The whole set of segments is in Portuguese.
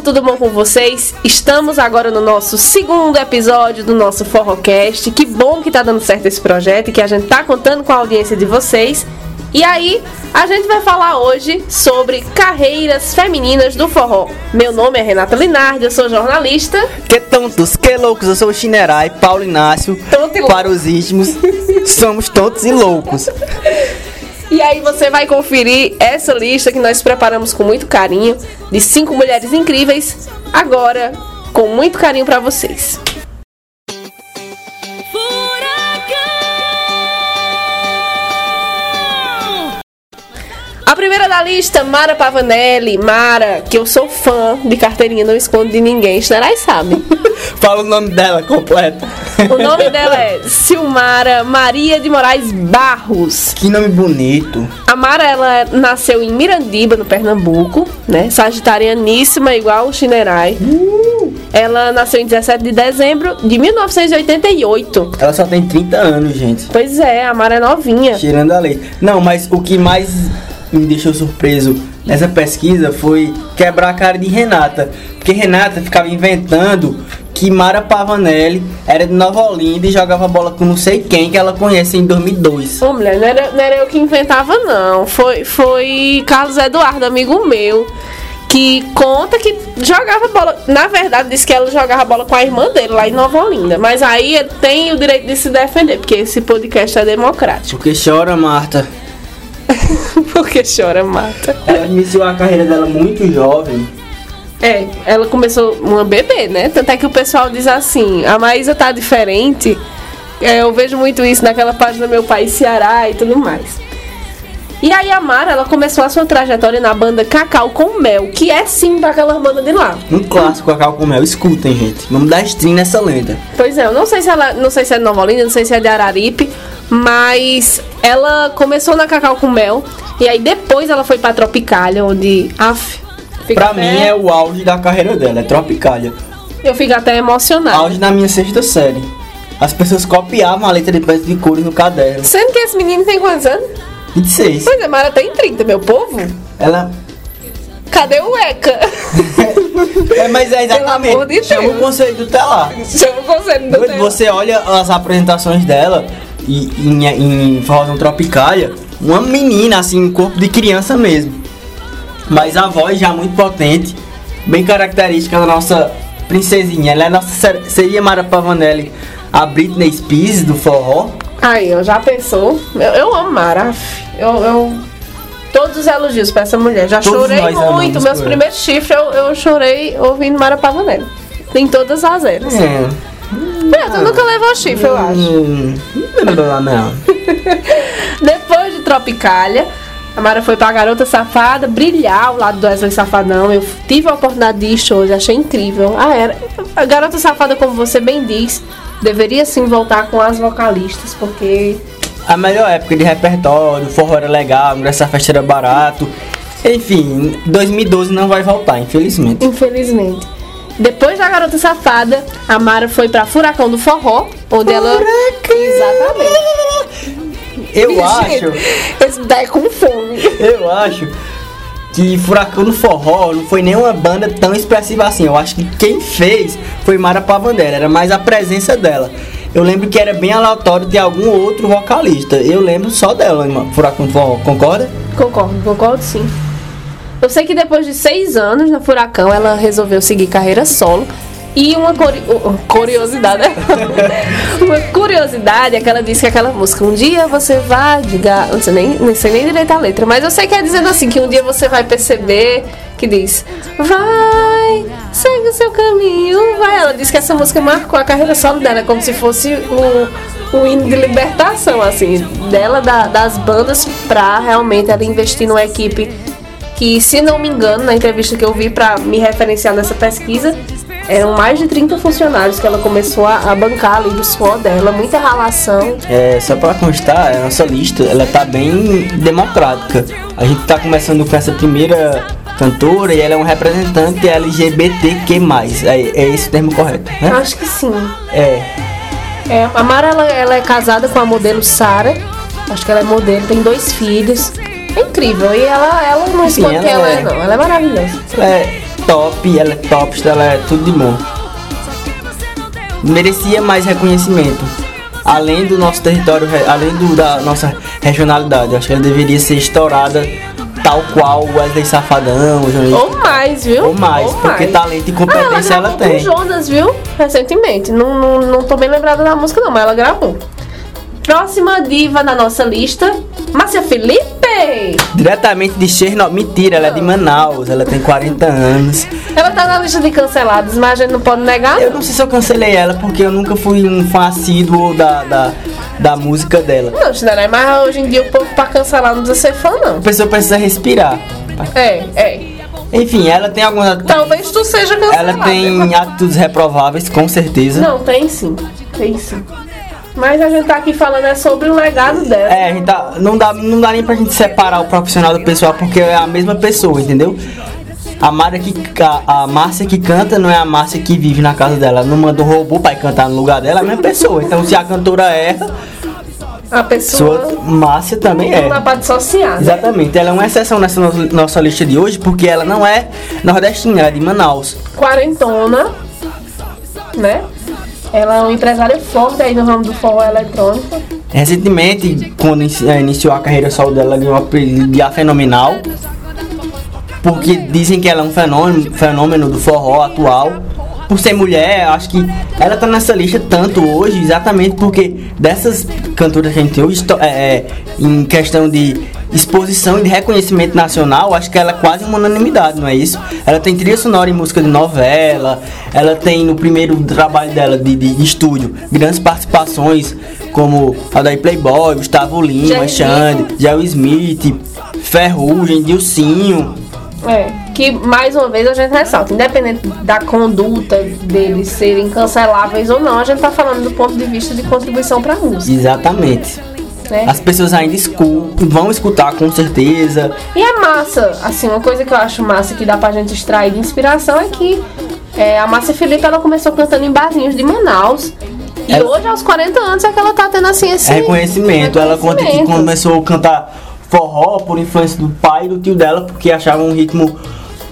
Povo, tudo bom com vocês? Estamos agora no nosso segundo episódio do nosso Forrocast. Que bom que tá dando certo esse projeto e que a gente tá contando com a audiência de vocês. E aí, a gente vai falar hoje sobre carreiras femininas do forró. Meu nome é Renata Linardi, eu sou jornalista. Que tontos, que loucos, eu sou o Chinerai, Paulo Inácio. Tonto e louco. Para os íntimos, somos tontos e loucos. E aí você vai conferir essa lista que nós preparamos com muito carinho de cinco mulheres incríveis agora com muito carinho pra vocês. A primeira da lista, Mara Pavanelli. Mara, que eu sou fã de carteirinha, não escondo de ninguém. Esterai sabe. Fala o nome dela completo. O nome dela é Silmara Maria de Moraes Barros. Que nome bonito. A Mara, ela nasceu em Mirandiba, no Pernambuco, né? Sagitarianíssima, igual o Chinerai. Ela nasceu em 17 de dezembro de 1988. Ela só tem 30 anos, gente. Pois é, a Mara é novinha. Tirando a lei. Não, mas o que mais me deixou surpreso nessa pesquisa foi quebrar a cara de Renata. Porque Renata ficava inventando que Mara Pavanelli era de Nova Olinda e jogava bola com não sei quem que ela conhece em 2002. Ô, mulher, não era, não era eu que inventava, não. Foi, foi Carlos Eduardo, amigo meu, que conta que jogava bola. Na verdade, disse que ela jogava bola com a irmã dele lá em Nova Olinda. Mas aí ele tem o direito de se defender, porque esse podcast é democrático. Porque chora, Marta. porque chora, mata. Ela iniciou a carreira dela muito jovem. É, ela começou uma bebê, né? Tanto é que o pessoal diz assim: a Maísa tá diferente. É, eu vejo muito isso naquela página Meu País Ceará e tudo mais. E aí a Mara, ela começou a sua trajetória na banda Cacau com Mel, que é sim daquela banda de lá. Um clássico Cacau com Mel. Escutem, gente. Vamos dar stream nessa lenda. Pois é, eu não sei se ela, não sei se é de Nova Olinda, não sei se é de Araripe, mas ela começou na Cacau com Mel e aí depois ela foi pra Tropicália, onde af, fica Pra até- mim é o auge da carreira dela, é Tropicália. eu fico até emocionada. Auge na minha sexta série. As pessoas copiavam a letra de peça de cores no caderno. Sendo que esse menino tem quantos anos? 26. Pois é, Mara tem 30, meu povo. Ela. Cadê o ECA? É, mas é exatamente. de Chama o conceito até lá. Chama o conselho do tempo. Você olha as apresentações dela e, em, em Forrozão Tropicália, uma menina, assim, um corpo de criança mesmo. Mas a voz já muito potente, bem característica da nossa princesinha. Ela é nossa, ser- seria Mara Pavanelli, a Britney Spears do forró. Aí, eu já pensou. Eu, eu amo Mara. Eu, eu- Todos os elogios pra essa mulher. Já Todos chorei muito. Meus primeiros chifres eu, eu chorei ouvindo Mara Pavanelli. Tem todas as eras. É. É, tu nunca levou chifre, eu acho. Hum, não, não. Depois de Tropicália, a Mara foi pra Garota Safada brilhar ao lado do Wesley Safadão. Eu tive a oportunidade de ir hoje, achei incrível. Ah, era. A Garota Safada, como você bem diz, deveria sim voltar com as vocalistas, porque A melhor época de repertório, o forró era legal, essa festa era barato. Enfim, 2012 não vai voltar, infelizmente. Infelizmente. Depois da Garota Safada, a Mara foi pra Furacão do Forró, onde ela. Exatamente. Eu acho, Esse daí é com fome. eu acho que Furacão no Forró não foi nenhuma banda tão expressiva assim. Eu acho que quem fez foi Mara Pavanelli, era mais a presença dela. Eu lembro que era bem aleatório de algum outro vocalista. Eu lembro só dela, em Furacão do Forró, concorda? Concordo, concordo sim. Eu sei que depois de seis anos na Furacão, ela resolveu seguir carreira solo. E uma curi- curiosidade, né? uma curiosidade é que ela disse que aquela música, um dia você vai diga, não sei nem, não sei nem direito a letra, mas eu sei que é dizendo assim, que um dia você vai perceber que diz, vai, segue o seu caminho, vai. Ela disse que essa música marcou a carreira solo dela, como se fosse um, um hino de libertação, assim, dela, da- das bandas, pra realmente ela investir numa equipe que, se não me engano, na entrevista que eu vi pra me referenciar nessa pesquisa, eram mais de 30 funcionários que ela começou a, a bancar ali do suor dela, muita relação. É, só pra constar, a nossa lista, ela tá bem democrática. A gente tá começando com essa primeira cantora e ela é um representante LGBTQ+. É, é esse o termo correto, né? Acho que sim. É. É, a Mara ela, ela é casada com a modelo Sara. Acho que ela é modelo, tem dois filhos. É incrível. E ela, ela não Sim, esconde ela ela é, é. não. Ela é maravilhosa. é top, ela é top, ela é tudo de bom. Merecia mais reconhecimento. Além do nosso território, além do, da nossa regionalidade. Acho que ela deveria ser estourada tal qual Wesley Safadão, João Ou mais, viu? Ou mais, Ou porque mais. talento e competência ah, ela, ela tem. Com Jonas, viu? Recentemente. Não, não, não tô bem lembrada da música, não, mas ela gravou. Próxima diva na nossa lista, Márcia Felipe. Diretamente de Chernobyl. Mentira, ela é de Manaus, ela tem 40 anos. Ela tá na lista de cancelados, mas a gente não pode negar. Eu não sei se eu cancelei ela, porque eu nunca fui um fã assíduo da, da, da música dela. Não, Chinelé, mas hoje em dia o povo pra cancelar não precisa ser fã, não. A pessoa precisa respirar. É, é. Enfim, ela tem algumas. Talvez tu seja cancelada. Ela tem atitudes reprováveis, com certeza. Não, tem sim. Tem sim. Mas a gente tá aqui falando é sobre o legado dela. É, a gente tá, não, dá, não dá nem pra gente separar o profissional do pessoal, porque é a mesma pessoa, entendeu? A, Mara que, a, a Márcia que canta não é a Márcia que vive na casa dela. Não manda um robô pra cantar no lugar dela, é a mesma pessoa. Então se a cantora erra, a pessoa. Sua Márcia também é. Não dá dissociar. Né? Exatamente. Ela é uma exceção nessa no, nossa lista de hoje, porque ela não é nordestina, ela é de Manaus. Quarentona, né? Ela é uma empresária forte aí no ramo do forró eletrônico. Recentemente, quando eh, iniciou a carreira solo dela, ganhou o apelido de A Fenomenal. Porque dizem que ela é um fenômeno, fenômeno do forró atual. Por ser mulher, acho que ela tá nessa lista tanto hoje, exatamente porque dessas cantoras que a gente tem hoje, é, em questão de exposição e de reconhecimento nacional, acho que ela é quase uma unanimidade, não é isso? Ela tem trilha sonora em música de novela, ela tem no primeiro trabalho dela de, de estúdio grandes participações como a da Playboy, Gustavo Lima, Xande, Jair Smith, Ferrugem, Dilcinho. É, que mais uma vez a gente ressalta, independente da conduta deles serem canceláveis ou não, a gente tá falando do ponto de vista de contribuição para a música. Exatamente. Né? As pessoas ainda escutam, vão escutar com certeza. E é massa, assim, uma coisa que eu acho massa que dá pra gente extrair de inspiração é que é, a Márcia Felipe ela começou cantando em barzinhos de Manaus. E ela... hoje, aos 40 anos, é que ela tá tendo assim esse. Reconhecimento. reconhecimento. Ela conta que começou a cantar forró por influência do pai e do tio dela, porque achavam um ritmo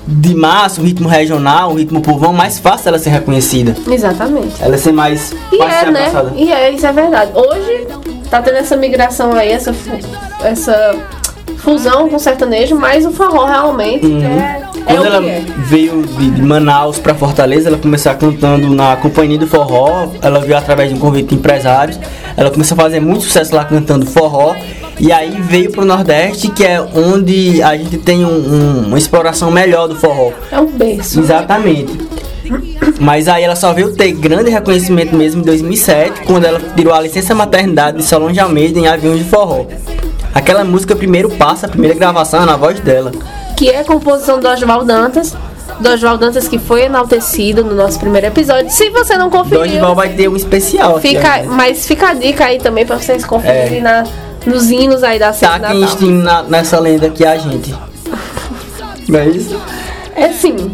de massa, um ritmo regional, um ritmo povão, mais fácil ela ser reconhecida. Exatamente. Ela ser mais. E é, né? E é, isso é verdade. Hoje tá tendo essa migração aí, essa, essa fusão com o sertanejo, mas o forró realmente uhum. é, é Quando ela é. veio de, de Manaus para Fortaleza, ela começou cantando na Companhia do Forró, ela veio através de um convite de empresários, ela começou a fazer muito sucesso lá cantando forró, e aí veio pro Nordeste, que é onde a gente tem um, um, uma exploração melhor do forró. É um berço. Exatamente. Mas aí ela só veio ter grande reconhecimento mesmo em 2007, quando ela tirou a licença maternidade de Solange Almeida em Aviões de Forró. Aquela música primeiro passa, a primeira gravação é na voz dela. Que é a composição do Oswald Dantas. Do Oswald Dantas que foi enaltecido no nosso primeiro episódio. Se você não conferiu... Oswald vai ter um especial fica, aqui, Mas fica a dica aí também pra vocês conferirem é. na, nos hinos aí da Tá aqui na, nessa lenda aqui a gente. Não é isso? É sim.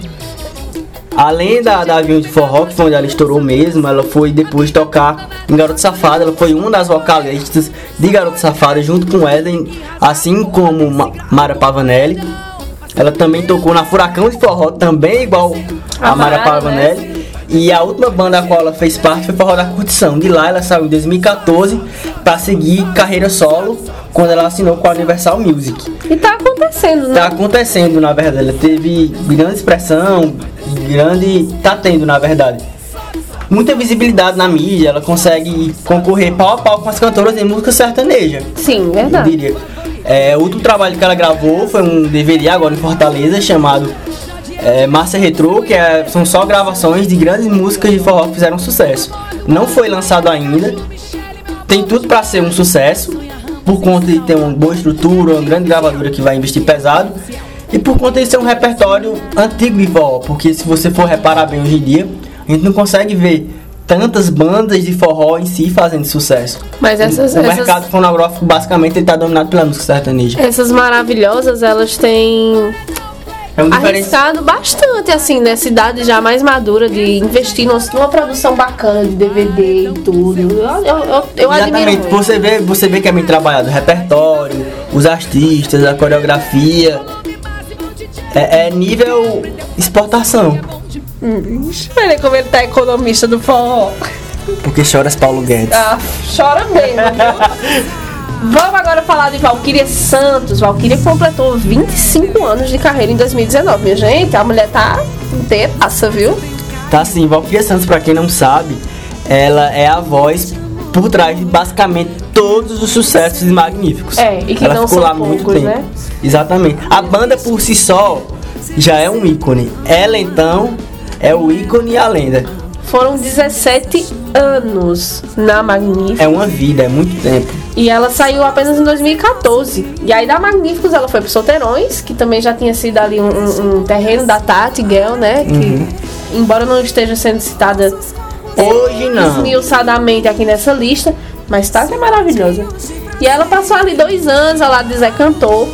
Além da, da Avião de Forró, que foi onde ela estourou mesmo, ela foi depois tocar em Garoto Safado. Ela foi uma das vocalistas de Garoto Safado, junto com Eden, assim como Ma Mara Pavanelli. Ela também tocou na Furacão de Forró, também igual a, a Mara Pavanelli. Né? E a última banda a qual ela fez parte foi Forró da Curtição. De lá ela saiu em 2014 para seguir carreira solo quando ela assinou com a Universal Music. E tá acontecendo, né? Tá acontecendo, na verdade. Ela teve grande expressão, grande. tá tendo, na verdade. Muita visibilidade na mídia, ela consegue concorrer pau a pau com as cantoras em música sertaneja. Sim, verdade. Eu diria. É, outro trabalho que ela gravou foi um DVD agora em Fortaleza chamado é, Márcia Retro, que é, são só gravações de grandes músicas de forró que fizeram sucesso. Não foi lançado ainda, tem tudo para ser um sucesso, por conta de ter uma boa estrutura, uma grande gravadora que vai investir pesado, e por conta de ser um repertório antigo de forró, porque se você for reparar bem hoje em dia, a gente não consegue ver tantas bandas de forró em si fazendo sucesso. Mas essas o, o mercado fonográfico basicamente está dominado pela música sertaneja. Essas maravilhosas, elas têm é um arriscado bastante, assim, né? Cidade já mais madura de investir numa produção bacana de DVD e tudo. Eu, eu, eu, eu Exatamente. Você vê, você vê que é bem trabalhado o repertório, os artistas, a coreografia. É, é nível exportação. Olha como ele tá economista do forró. Porque choras Paulo Guedes. Ah, chora mesmo, viu? Vamos agora falar de Valquíria Santos. Valquíria completou 25 anos de carreira em 2019. Minha gente, a mulher tá inteiraça, viu? Tá assim, Valquíria Santos, pra quem não sabe, ela é a voz por trás de basicamente todos os sucessos magníficos. É, e que ela não ficou lá muito poucos, tempo. né? Exatamente. A banda por si só já é um ícone. Ela então é o ícone e a lenda. Foram 17 anos na Magníficos. É uma vida, é muito tempo. E ela saiu apenas em 2014. E aí da Magníficos ela foi pro Solteirões, que também já tinha sido ali um, um- terreno da Tati Gell, né? Que, embora não esteja sendo citada Hoje não. esmiuçadamente aqui nessa lista, mas Tati é maravilhosa. E ela passou ali dois anos ao lado de Zé Cantor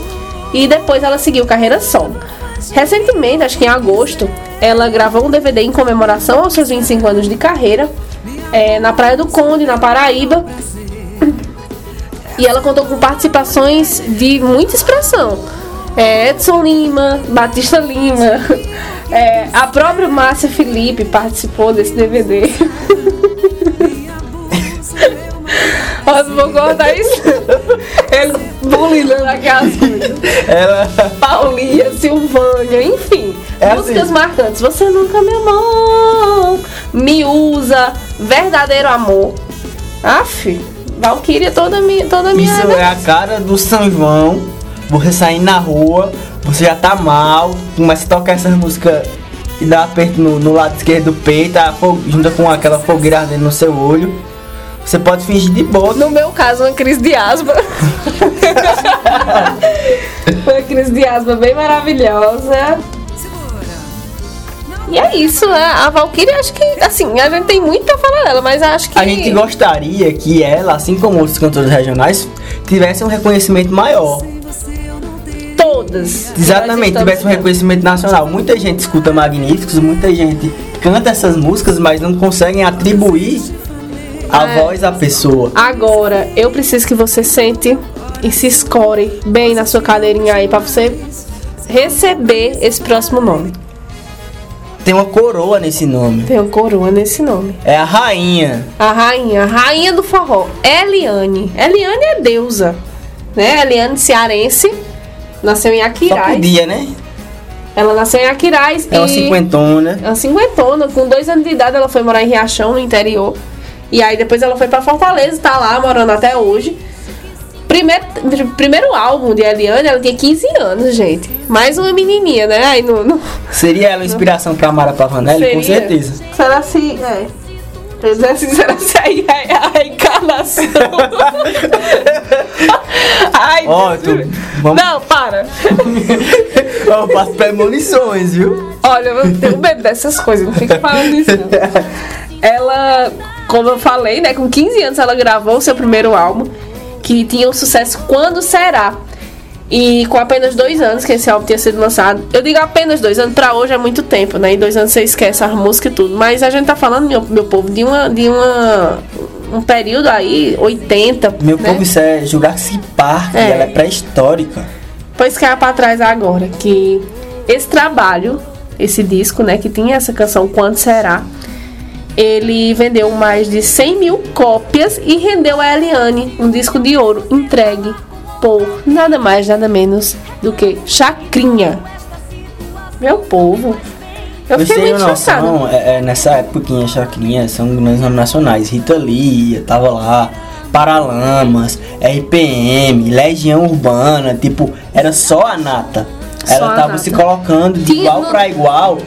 e depois ela seguiu carreira solo. Recentemente, acho que em agosto, ela gravou um DVD em comemoração aos seus 25 anos de carreira é, na Praia do Conde, na Paraíba. E ela contou com participações de muita expressão. É, Edson Lima, Batista Lima, é, a própria Márcia Felipe participou desse DVD. Nossa, vou cortar isso. Ele bulinando aquelas coisas. Ela. Paulinha, Silvânia, enfim. É músicas assim. marcantes. Você nunca me amou. Me usa. Verdadeiro amor. Aff, Valkyria toda minha. Toda minha Isso é a cara do São João. Você sair na rua, você já tá mal, começa a tocar essas músicas e dá aperto no, no lado esquerdo do peito, junta com aquela fogueira ardendo no seu olho. Você pode fingir de boa. No meu caso, uma crise de asma. uma crise de asma bem maravilhosa. E é isso, né? A Valkyria, acho que, assim, a gente tem muito pra falar dela, mas acho que. A gente gostaria que ela, assim como outros cantores regionais, tivesse um reconhecimento maior. Todas. Exatamente, tivesse um reconhecimento nacional. Muita gente escuta Magníficos, muita gente canta essas músicas, mas não conseguem atribuir a É. voz à pessoa. Agora, eu preciso que você sente e se escore bem na sua cadeirinha aí pra você receber esse próximo nome. Tem uma coroa nesse nome. Tem uma coroa nesse nome. É a rainha. A rainha, a rainha do forró, Eliane. Eliane é deusa, né? Eliane cearense, nasceu em Só Aquiraz. podia, né? Ela nasceu em Aquiraz É uma e cinquentona. é uma cinquentona. Com dois anos de idade ela foi morar em Riachão, no interior. E aí depois ela foi pra Fortaleza, tá lá morando até hoje. Primeiro, primeiro álbum de Eliane, ela tinha 15 anos, gente. Mais uma menininha, né? Aí no, no- Seria ela inspiração pra Mara Pavanelli? Com Seria. certeza. Será se. É. Dizer assim, será se aí é a reencarnação? Ai, Ó, Deus tu- me- vamos- Não, para. Eu faço premonições, viu? Olha, eu tenho medo dessas coisas, não fica falando isso. Não. Ela, como eu falei, né, com 15 anos ela gravou o seu primeiro álbum, que tinha um sucesso Quando Será. E com apenas dois anos que esse álbum tinha sido lançado. Eu digo apenas dois anos, pra hoje é muito tempo, né? Em dois anos você esquece as músicas e tudo. Mas a gente tá falando, meu, meu povo, de uma. De uma um período aí, 80. Meu né? povo, isso é Jurassic Park, É. ela é pré-histórica. Pois cai pra trás agora que esse trabalho, esse disco, né, que tinha essa canção Quando Será, ele vendeu mais de 100 mil cópias e rendeu a Eliane um disco de ouro entregue por nada mais, nada menos do que Chacrinha. Meu povo. Eu Vocês fiquei têm muito é, é, nessa época Chacrinha são grandes nomes nacionais. Rita Lee, tava lá, Paralamas, RPM, Legião Urbana, tipo, era só a Nata. Ela tava Nata. se colocando de Tinha igual no- pra igual,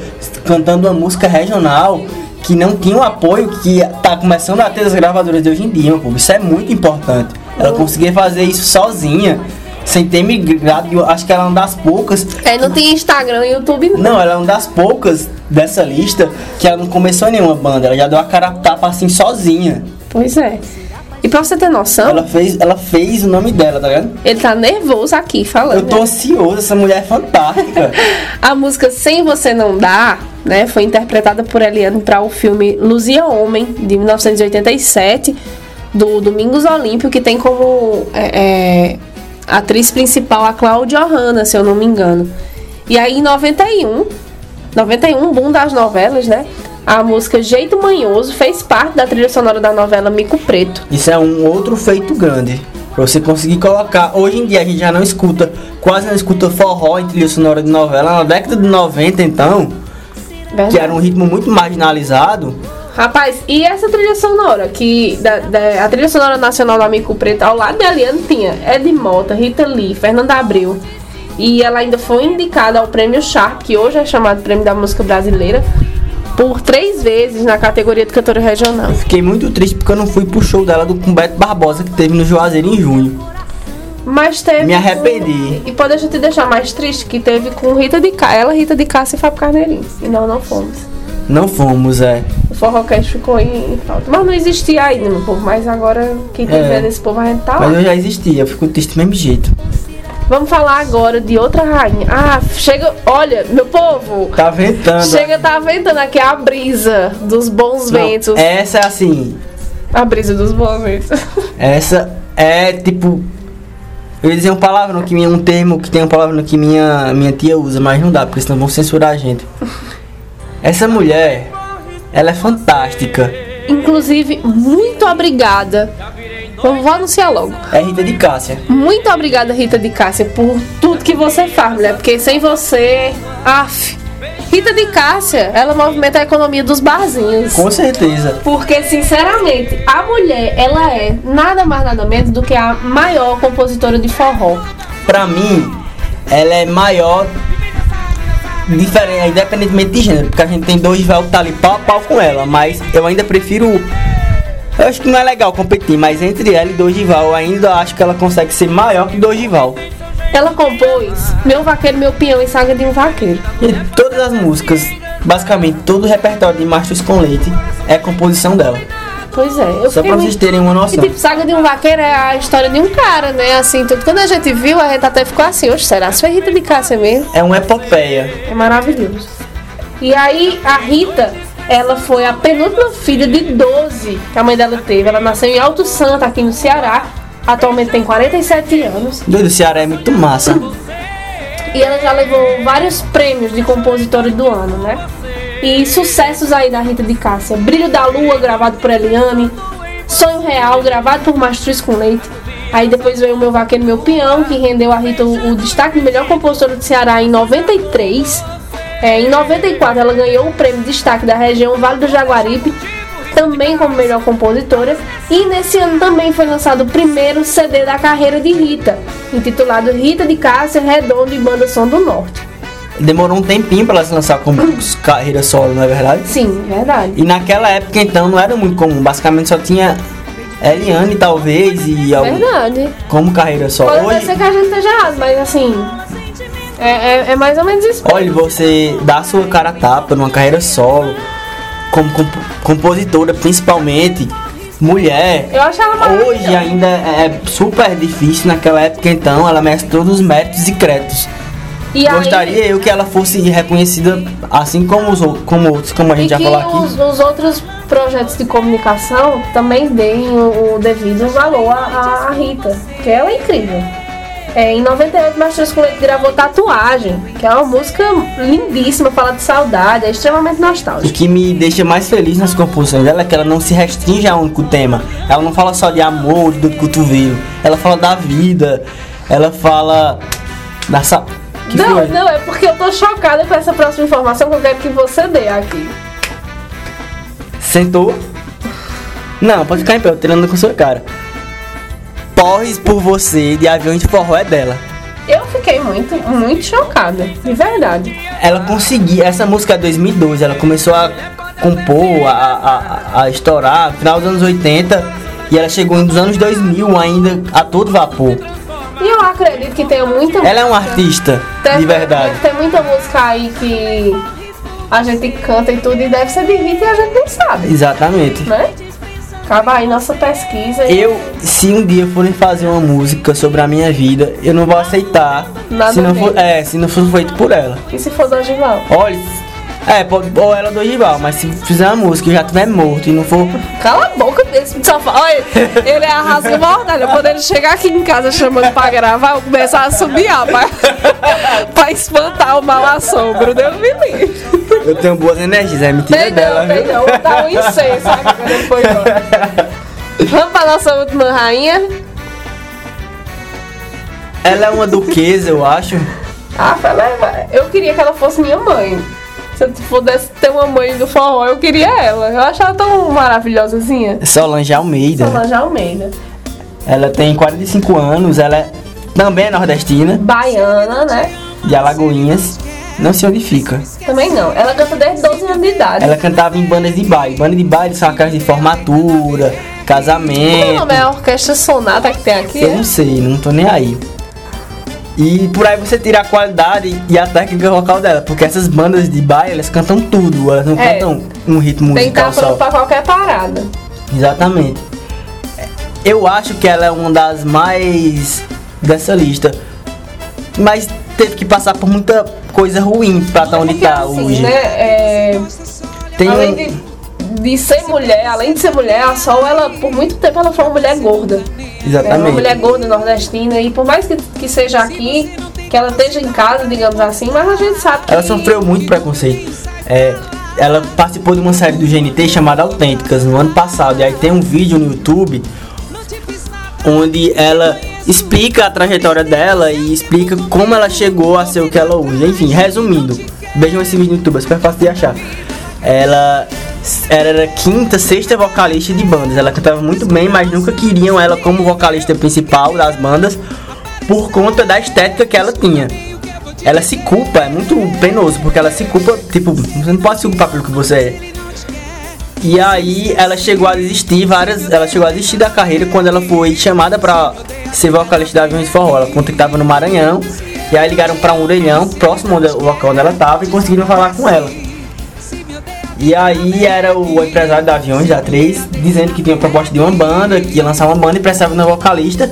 cantando uma música regional que não tinha o apoio que tá começando a ter as gravadoras de hoje em dia, povo. Isso é muito importante. Ela Uhum. conseguia fazer isso sozinha, sem ter migrado. eu Acho que ela é uma das poucas É, não tem Instagram e YouTube não. não, ela é uma das poucas dessa lista que ela não começou em nenhuma banda, ela já deu a cara tapa assim sozinha. Pois é. E pra você ter noção, Ela fez, ela fez o nome dela, tá ligado? ele tá nervoso aqui falando. Eu tô ansioso, essa mulher é fantástica. A música Sem Você Não Dá, né, foi interpretada por Eliane para o filme Luzia Homem, de 1987, do Domingos Olímpio, que tem como é, é, atriz principal a Cláudia Hanna, se eu não me engano. E aí em 91, 91, boom das novelas, né? A música Jeito Manhoso fez parte da trilha sonora da novela Mico Preto. Isso é um outro feito grande. Pra você conseguir colocar. Hoje em dia a gente já não escuta, quase não escuta forró em trilha sonora de novela. Na década de 90, então, Verdade. que era um ritmo muito marginalizado. Rapaz, e essa trilha sonora, que da, da- a trilha sonora nacional do Amigo Preto, ao lado de Eliane tinha Ed Mota, Rita Lee, Fernanda Abreu. E ela ainda foi indicada ao prêmio Sharp, que hoje é chamado Prêmio da Música Brasileira, por três vezes na categoria de cantora regional. Fiquei muito triste porque eu não fui pro show dela do Beto Barbosa que teve no Juazeiro em junho. Mas teve. Me arrependi. E pode te deixar mais triste, que teve com Rita de Cássia. Ela, Rita de Cássia e Fábio Carneirinho. E nós não fomos. Não fomos, é. O Forrocast ficou em, em falta. Mas não existia ainda, meu povo. Mas agora, quem tiver É. desse povo, a gente tá lá. Mas eu já existia, eu fico triste do mesmo jeito. Vamos falar agora de outra rainha. Ah, chega. Olha, meu povo. Tá ventando. Chega, tá ventando aqui a brisa dos bons Não, ventos. Essa é assim. A brisa dos bons ventos. Essa é tipo. Eu ia dizer um palavrão que minha, um termo que tem um palavrão que minha, minha tia usa, mas não dá, porque senão vão censurar a gente. Essa mulher, ela é fantástica. Inclusive, muito obrigada. Vamos vou anunciar logo. É Rita de Cássia. Muito obrigada, Rita de Cássia, por tudo que você faz, mulher. Porque sem você. Af. Rita de Cássia, ela movimenta a economia dos barzinhos. Com certeza. Porque, sinceramente, a mulher, ela é nada mais nada menos do que a maior compositora de forró. Pra mim, ela é maior. Diferente, independentemente de gênero, porque a gente tem dois véus que tá ali pau a pau com ela, mas eu ainda prefiro. Eu acho que não é legal competir, mas entre ela e Dorival, eu ainda acho que ela consegue ser maior que Dorival. Ela compôs Meu Vaqueiro, Meu Peão e Saga de um Vaqueiro. E todas as músicas, basicamente todo o repertório de Mastros com Leite é composição dela. Pois é, eu Só pra muito- vocês terem uma E noção. tipo, Saga de um Vaqueiro é a história de um cara, né? Assim, tudo. Quando a gente viu, a gente até ficou assim, oxe, será? Se foi Rita de Cássia mesmo? É uma epopeia. É maravilhoso. E aí, a Rita, ela foi a penúltima filha de 12 que a mãe dela teve. Ela nasceu em Alto Santo, aqui no Ceará. Atualmente tem 47 anos. Doido, Ceará é muito massa. E ela já levou vários prêmios de compositora do ano, né? E sucessos aí da Rita de Cássia. Brilho da Lua, gravado por Eliane. Sonho Real, gravado por Mastruz com Leite. Aí depois veio o Meu Vaqueiro, Meu Peão, que rendeu a Rita o, o destaque de melhor compositora do Ceará em 93. É, em 94 ela ganhou o prêmio de destaque da região Vale do Jaguaribe, também como melhor compositora. E nesse ano também foi lançado o primeiro CD da carreira de Rita, intitulado Rita de Cássia Redondo e Banda Som do Norte. Demorou um tempinho pra ela se lançar como carreira solo, não é verdade? Sim, verdade. E naquela época então não era muito comum, basicamente só tinha Eliane talvez e algum, Verdade. como carreira solo. Pode Hoje, ser que a gente esteja errado, mas assim. É, é, é mais ou menos isso. olha, você dá a sua cara a tapa numa carreira solo, como comp- compositora principalmente, mulher. Eu maravilhosa. Hoje ainda é super difícil, naquela época então ela merece todos os méritos e créditos. E aí- Gostaria eu que ela fosse reconhecida assim como os como outros, como a gente já falou aqui. os, os outros projetos de comunicação também deem o, o devido valor à, à Rita, que ela é incrível. É, em 98, Mastros com Leite gravou Tatuagem, que é uma música lindíssima, fala de saudade, é extremamente O nostálgica. que me deixa mais feliz nas composições dela é que ela não se restringe a um único tema. Ela não fala só de amor, do cotovelo. Ela fala da vida. Ela fala da sa... Que Não, foi? não, é porque eu tô chocada com essa próxima informação que eu quero que você dê aqui. Sentou? Não, pode ficar em pé, eu tô tirando com sua cara. Porres por você de avião de forró é dela. Eu fiquei muito, muito chocada, de verdade. Ela conseguiu, essa música é 2012, ela começou a compor, a, a, a, estourar no final dos anos 80 e ela chegou nos anos 2000 ainda a todo vapor. E eu acredito que tem muita Ela é uma música- artista, de verdade. Ter muita música aí que a gente canta e tudo, e deve ser de hit e a gente nem sabe, Exatamente. né? Acaba aí nossa pesquisa. e- Eu, se um dia forem fazer uma música sobre a minha vida, eu não vou aceitar Nada se não for, é, se não for feito por ela. E se for da Gival? Olha, É, pode, ou ela do rival, mas se fizer uma música e já tiver morto e não for. Cala a boca desse sofá. Olha, ele é a rasga mortalha. Quando ele chegar aqui em casa chamando pra gravar, eu começar a subiar pra, pra espantar o mau assombro. Deus me livre. Eu tenho boas energias, é mentira Tem dela, não, tem não. Dá um incenso aqui foi embora. Vamos pra nossa última rainha. Ela é uma duquesa, eu acho. Ah, ela é- eu queria que ela fosse minha mãe. Se eu pudesse ter uma mãe do forró, eu queria ela. Eu acho ela tão maravilhosazinha. Solange Almeida. Solange Almeida. Ela tem 45 anos, ela é, também é nordestina, Baiana, né? de Alagoinhas. Não sei onde fica. Também não. Ela canta desde 12 anos de idade. Ela cantava em bandas de baile. Bandas de baile são aquelas de formatura, Como é o casamento. nome? É a orquestra sonata que tem aqui? Eu não sei, não tô nem aí. E por aí você tira a qualidade e a técnica vocal dela, porque essas bandas de baile, elas cantam tudo, elas não É. cantam um ritmo Tem musical só. pra qualquer parada. Exatamente. Eu acho que ela é uma das mais dessa lista. Mas teve que passar por muita coisa ruim pra estar onde Porque tá assim, hoje. né? é, Tem além de, de ser mulher, além de ser mulher, a Sol, ela, por muito tempo, ela foi uma mulher gorda. né? Uma Exatamente. mulher gorda nordestina. E por mais que, que seja aqui, que ela esteja em casa, digamos assim, mas a gente sabe que. Ela sofreu muito preconceito. É, ela participou de uma série do GNT chamada Autênticas no ano passado. E aí tem um vídeo no YouTube onde ela explica a trajetória dela e explica como ela chegou a ser o que ela hoje. Enfim, resumindo, vejam esse vídeo no YouTube, é super fácil de achar. Ela era quinta, sexta vocalista de bandas. Ela cantava muito bem, mas nunca queriam ela como vocalista principal das bandas por conta da estética que ela tinha. Ela se culpa, é muito penoso, porque ela se culpa, tipo, você não pode se culpar pelo que você é. E aí ela chegou a desistir várias. Ela chegou a desistir da carreira quando ela foi chamada pra ser vocalista da Aviões de Forró. Ela conta que tava no Maranhão. E aí ligaram pra um orelhão, próximo do local onde ela tava, e conseguiram falar com ela. E aí era o empresário da Aviões, da 3, dizendo que tinha proposta de uma banda, que ia lançar uma banda e precisava de uma vocalista.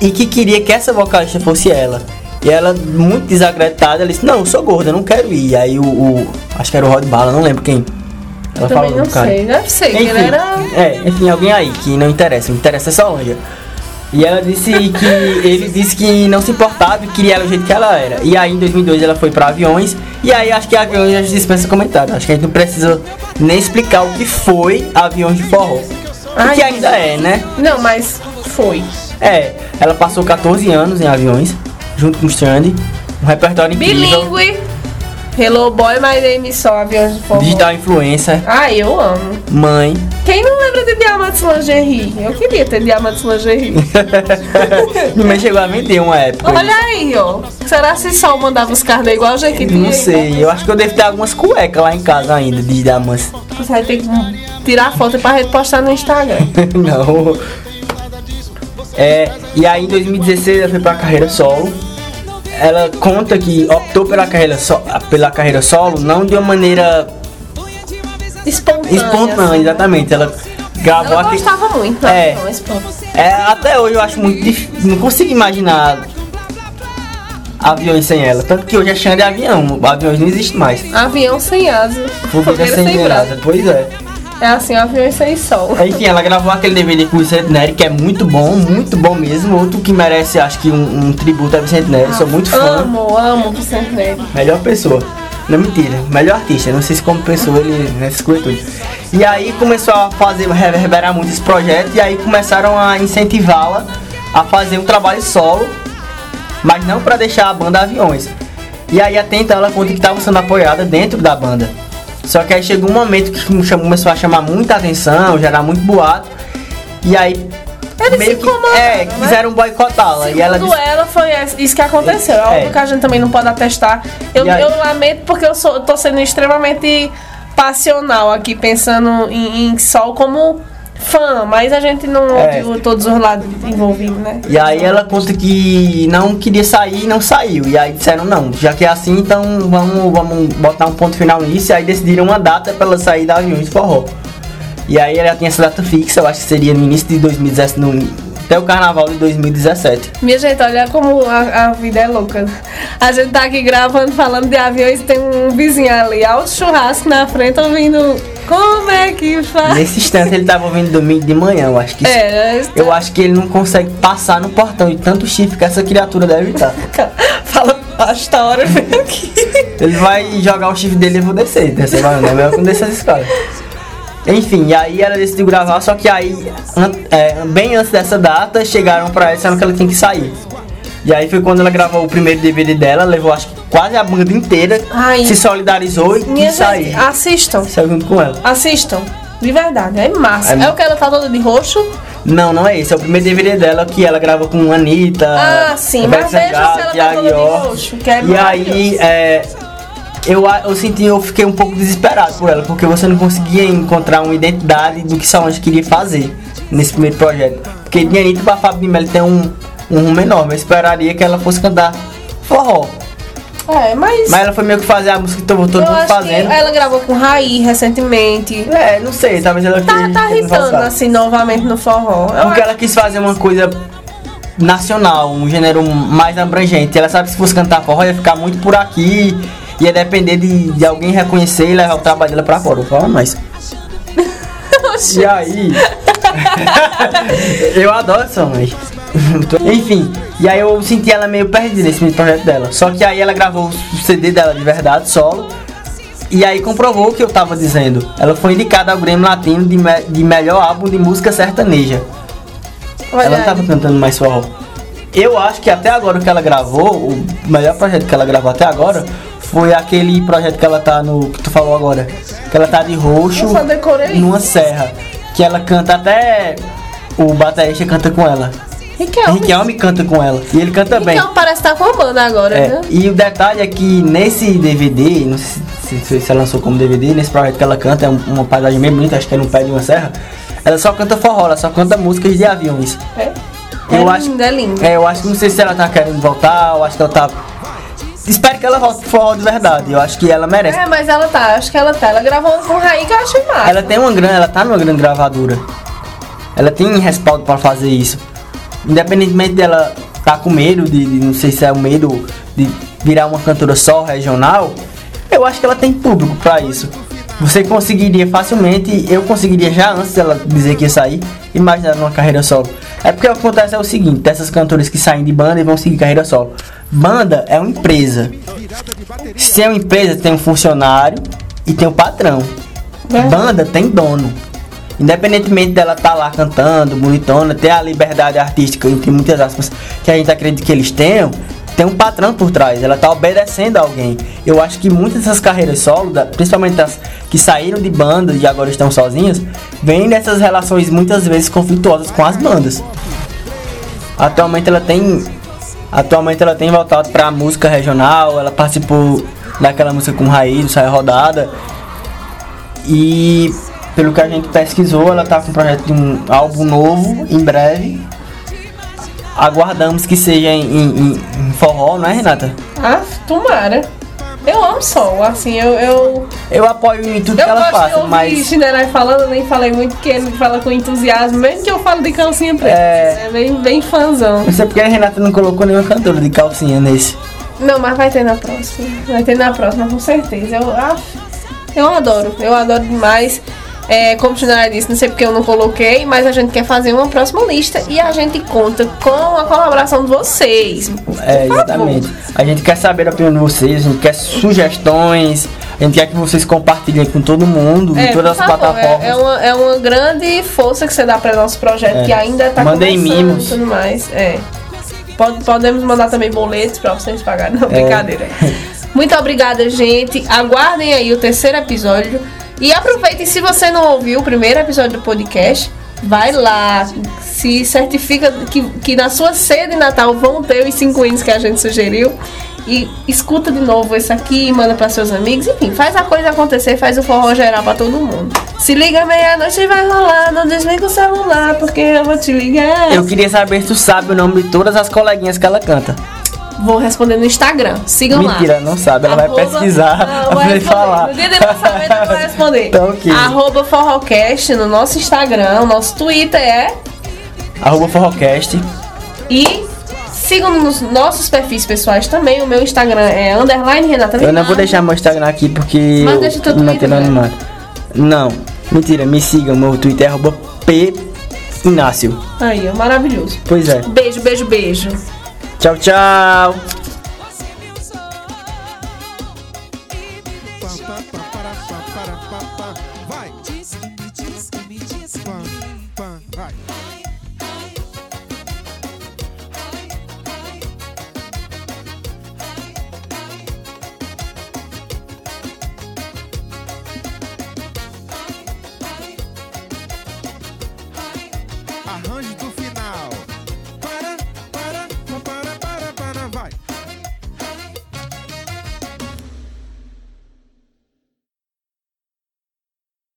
E que queria que essa vocalista fosse ela. E ela, muito desacreditada, ela disse, não, eu sou gorda, não quero ir. Aí o, o- acho que era o Rod Bala, não lembro quem. Ela falou não do cara. sei. Deve ser, que Enfim, era. é, enfim, alguém aí que não interessa, me interessa é só Anja. E ela disse que ele disse que não se importava e queria ela do jeito que ela era. E aí em 2002 ela foi pra aviões. E aí acho que aviões já dispensa comentário. Acho que a gente não precisa nem explicar o que foi aviões de forró. Ai, que ainda é, né? Não, mas foi. É, ela passou 14 anos em aviões, junto com o Sandy. Um repertório incrível. Bilíngue. Hello Boy, My Name is Só, Aviões de Forró. Digital influencer, Ah, eu amo. mãe. Quem não lembra de Diamantes Lingerie? Eu queria ter Diamantes Lingerie. Minha chegou a vender uma época. Olha aí, ó. Será se Sol mandava os carnês igual o Jequiti? Não sei, eu acho que eu devo ter algumas cuecas lá em casa ainda de diamantes. Você vai ter que tirar foto pra gente postar no Instagram. não. É, e aí em 2016 ela foi pra carreira solo. Ela conta que optou pela carreira, so, pela carreira solo não de uma maneira Espontânea. espontânea, assim. exatamente. Ela gravou Ela aquele- gostava muito. É. É, até hoje eu acho muito difícil. Não consigo imaginar aviões sem ela. Tanto que hoje é chão de avião. Aviões não existe mais. Avião sem asa. Fogueira Fogueira sem sem brasa. brasa. Pois é. É assim, aviões sem sol. Enfim, ela gravou aquele DVD com o Vicente Nery, que é muito bom, muito bom mesmo. Outro que merece, acho que, um, um tributo a Vicente Nery. Sou muito fã. Amo, amo Vicente Nery. Melhor pessoa. Não, mentira. Melhor artista. Não sei se como pessoa ele nessa coisa tudo. E aí começou a fazer, reverberar muito esse projeto. E aí começaram a incentivá-la a fazer um trabalho solo. Mas não para deixar a banda aviões. E aí até então ela conta que estava sendo apoiada dentro da banda. Só que aí chegou um momento que começou a chamar muita atenção, gerar muito boato. E aí Eles meio se que é, né? quiseram boicotá-la. E ela disse, ela, foi isso que aconteceu. É É. óbvio que a gente também não pode atestar. Eu, aí? eu lamento porque eu, sou, eu tô sendo extremamente passional aqui, pensando em, em Sol como fã, mas a gente não É. ouviu todos os lados envolvidos, né? E aí ela conta que não queria sair e não saiu. E aí disseram, não, já que é assim, então vamos, vamos botar um ponto final nisso. E aí decidiram uma data para ela sair da Aviões de Forró. E aí ela tinha essa data fixa, eu acho que seria no início de 2017, no até o carnaval de 2017. Minha gente, olha como a, a vida é louca. A gente tá aqui gravando, falando de aviões, tem um vizinho ali, alto churrasco na frente, ouvindo como é que faz. Nesse instante ele tava ouvindo domingo de manhã, eu acho que isso- É, Eu acho que ele não consegue passar no portão de tanto chifre que essa criatura deve estar. fala baixo da hora vem aqui. Ele vai jogar o chifre dele e eu vou descer. Vai, não é melhor que descer essa escada. Enfim, e aí ela decidiu gravar, só que aí, an- é, bem antes dessa data, chegaram pra ela dizendo que ela tinha que sair. E aí foi quando ela gravou o primeiro DVD dela, levou acho que quase a banda inteira, Ai. se solidarizou e quis sair. assistam. Saiu junto com ela. Assistam. De verdade, é massa. É- É, o que ela tá toda de roxo? Não, não é esse, é o primeiro DVD dela que ela grava com Anitta. Ah, sim, mas veja se ela tá toda de roxo, que é E aí, é, eu, eu senti, eu fiquei um pouco desesperado por ela, porque você não conseguia encontrar uma identidade do que Solange queria fazer nesse primeiro projeto. Porque de Anitta pra Fábio de Mello tem um, um rumo enorme, eu esperaria que ela fosse cantar forró. É, mas, Mas ela foi meio que fazer a música que todo, todo eu mundo fazendo. ela gravou com Raí recentemente. É, não sei, talvez ela Tá, queria- tá voltar. assim novamente no forró. Eu Porque acho- ela quis fazer uma coisa nacional, um gênero mais abrangente. Ela sabe que se fosse cantar forró ia ficar muito por aqui, ia depender de, de alguém reconhecer e levar o trabalho dela pra fora. Fala mais. E aí? eu adoro essa mãe. Enfim, e aí eu senti ela meio perdida nesse meio projeto dela. Só que aí ela gravou o CD dela de verdade, solo. E aí comprovou o que eu tava dizendo. Ela foi indicada ao Grêmio Latino de, me- de melhor álbum de música sertaneja. Olha ela não tava cantando mais forró. Eu acho que até agora o que ela gravou, o melhor projeto que ela gravou até agora, foi aquele projeto que ela tá no. que tu falou agora. Que ela tá de roxo numa serra. Que ela canta até. O baterista canta com ela. Riquelme. Riquelme canta com ela. E ele canta bem. Riquelme parece estar a banda agora, É, né? e o detalhe é que nesse DVD, não sei se, ela lançou como DVD, nesse projeto que ela canta, é um- uma paisagem bem bonita, acho que é no pé de uma serra, ela só canta forró, ela só canta músicas de aviões. É. Eu é acho- lindo, é lindo. É, eu acho que não sei se ela tá querendo voltar, eu acho que ela tá. Espero que ela volte pro forró de verdade, eu acho que ela merece. É, mas ela tá, acho que ela tá. Ela gravou com Raí que eu achei massa. Ela tem uma grande, ela tá numa grande gravadora. Ela tem respaldo pra fazer isso. Independentemente dela tá com medo de, de- não sei se é o medo de virar uma cantora só regional, eu acho que ela tem público pra isso. Você conseguiria facilmente, eu conseguiria já antes dela dizer que ia sair, imaginar uma carreira solo. É porque o que acontece é o seguinte, dessas cantoras que saem de banda e vão seguir carreira solo. Banda é uma empresa. Se é uma empresa, tem um funcionário e tem um patrão. Verdade. Banda tem dono. Independentemente dela estar lá cantando, bonitona, ter a liberdade artística, entre muitas aspas, que a gente acredita que eles tenham, tem um patrão por trás, ela tá obedecendo a alguém. Eu acho que muitas dessas carreiras solo, principalmente as que saíram de bandas e agora estão sozinhas, vêm dessas relações muitas vezes conflituosas com as bandas. Atualmente ela tem atualmente ela tem voltado para música regional, ela participou daquela música com Raiz, do Sai Rodada. E pelo que a gente pesquisou, ela tá com um projeto de um álbum novo em breve. Aguardamos que seja em, em- em forró, não é Renata? Ah, tomara. Eu amo sol, assim, eu. Eu, Eu apoio em tudo eu que ela gosto de faça, ouvir mas Chinerai falando, eu nem falei muito, porque ele fala com entusiasmo, mesmo que eu falo de calcinha preta. É. É bem, bem fãzão. não sei porque a Renata não colocou nenhuma cantora de calcinha nesse. Não, mas vai ter na próxima. Vai ter na próxima, com certeza. Eu, ah, eu adoro, eu adoro demais. É, como o Chinara disse, não sei porque eu não coloquei, mas a gente quer fazer uma próxima lista e a gente conta com a colaboração de vocês. É, favor. exatamente. A gente quer saber a opinião de vocês, a gente quer sugestões, a gente quer que vocês compartilhem com todo mundo, É, em todas por as favor, plataformas. É, é uma, é uma grande força que você dá para nosso projeto, É. que ainda tá Mandem começando mimos. e tudo mais. É. Pode- podemos mandar também boletos para vocês pagarem. É. Não, brincadeira. Muito obrigada, gente. Aguardem aí o terceiro episódio. E aproveitem, se você não ouviu o primeiro episódio do podcast, vai lá, se certifica que, que na sua ceia de Natal vão ter os cinco hinos que a gente sugeriu. E escuta de novo esse aqui, manda para seus amigos, enfim, faz a coisa acontecer, faz o forró geral para todo mundo. Se liga meia-noite vai rolar, não desliga o celular, porque eu vou te ligar. Eu queria saber se tu sabe o nome de todas as coleguinhas que ela canta. Vou responder no Instagram, sigam lá. Mentira, não sabe, ela vai Arroba- pesquisar Ah, pra vai responder. falar. No dia de lançamento eu vou responder. Então, ok. Arroba Forrocast no nosso Instagram. O nosso Twitter é arroba Forrocast. E sigam nos nossos perfis pessoais também. O meu Instagram é underline Renata Eu não vou deixar meu Instagram aqui porque Mas deixa teu Twitter, né? animado. Não, mentira, me sigam, meu Twitter é arroba P Inácio. Aí, maravilhoso. Pois é. Beijo, beijo, beijo. Tchau, tchau.